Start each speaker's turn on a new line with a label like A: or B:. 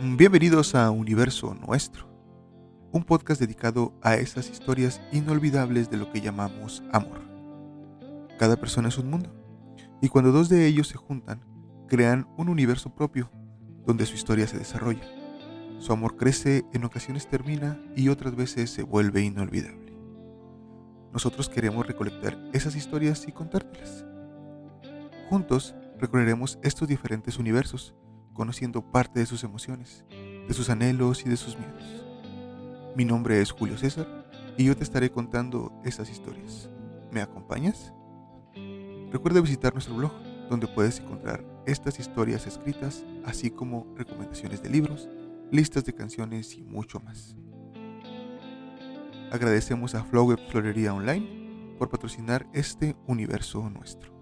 A: Bienvenidos a Universo Nuestro, un podcast dedicado a esas historias inolvidables de lo que llamamos amor. Cada persona es un mundo, y cuando dos de ellos se juntan, crean un universo propio donde su historia se desarrolla. Su amor crece, en ocasiones termina y otras veces se vuelve inolvidable. Nosotros queremos recolectar esas historias y contártelas. Juntos recorreremos estos diferentes universos conociendo parte de sus emociones, de sus anhelos y de sus miedos. Mi nombre es Julio César y yo te estaré contando estas historias. ¿Me acompañas? Recuerda visitar nuestro blog, donde puedes encontrar estas historias escritas, así como recomendaciones de libros, listas de canciones y mucho más. Agradecemos a Flower Florería Online por patrocinar este universo nuestro.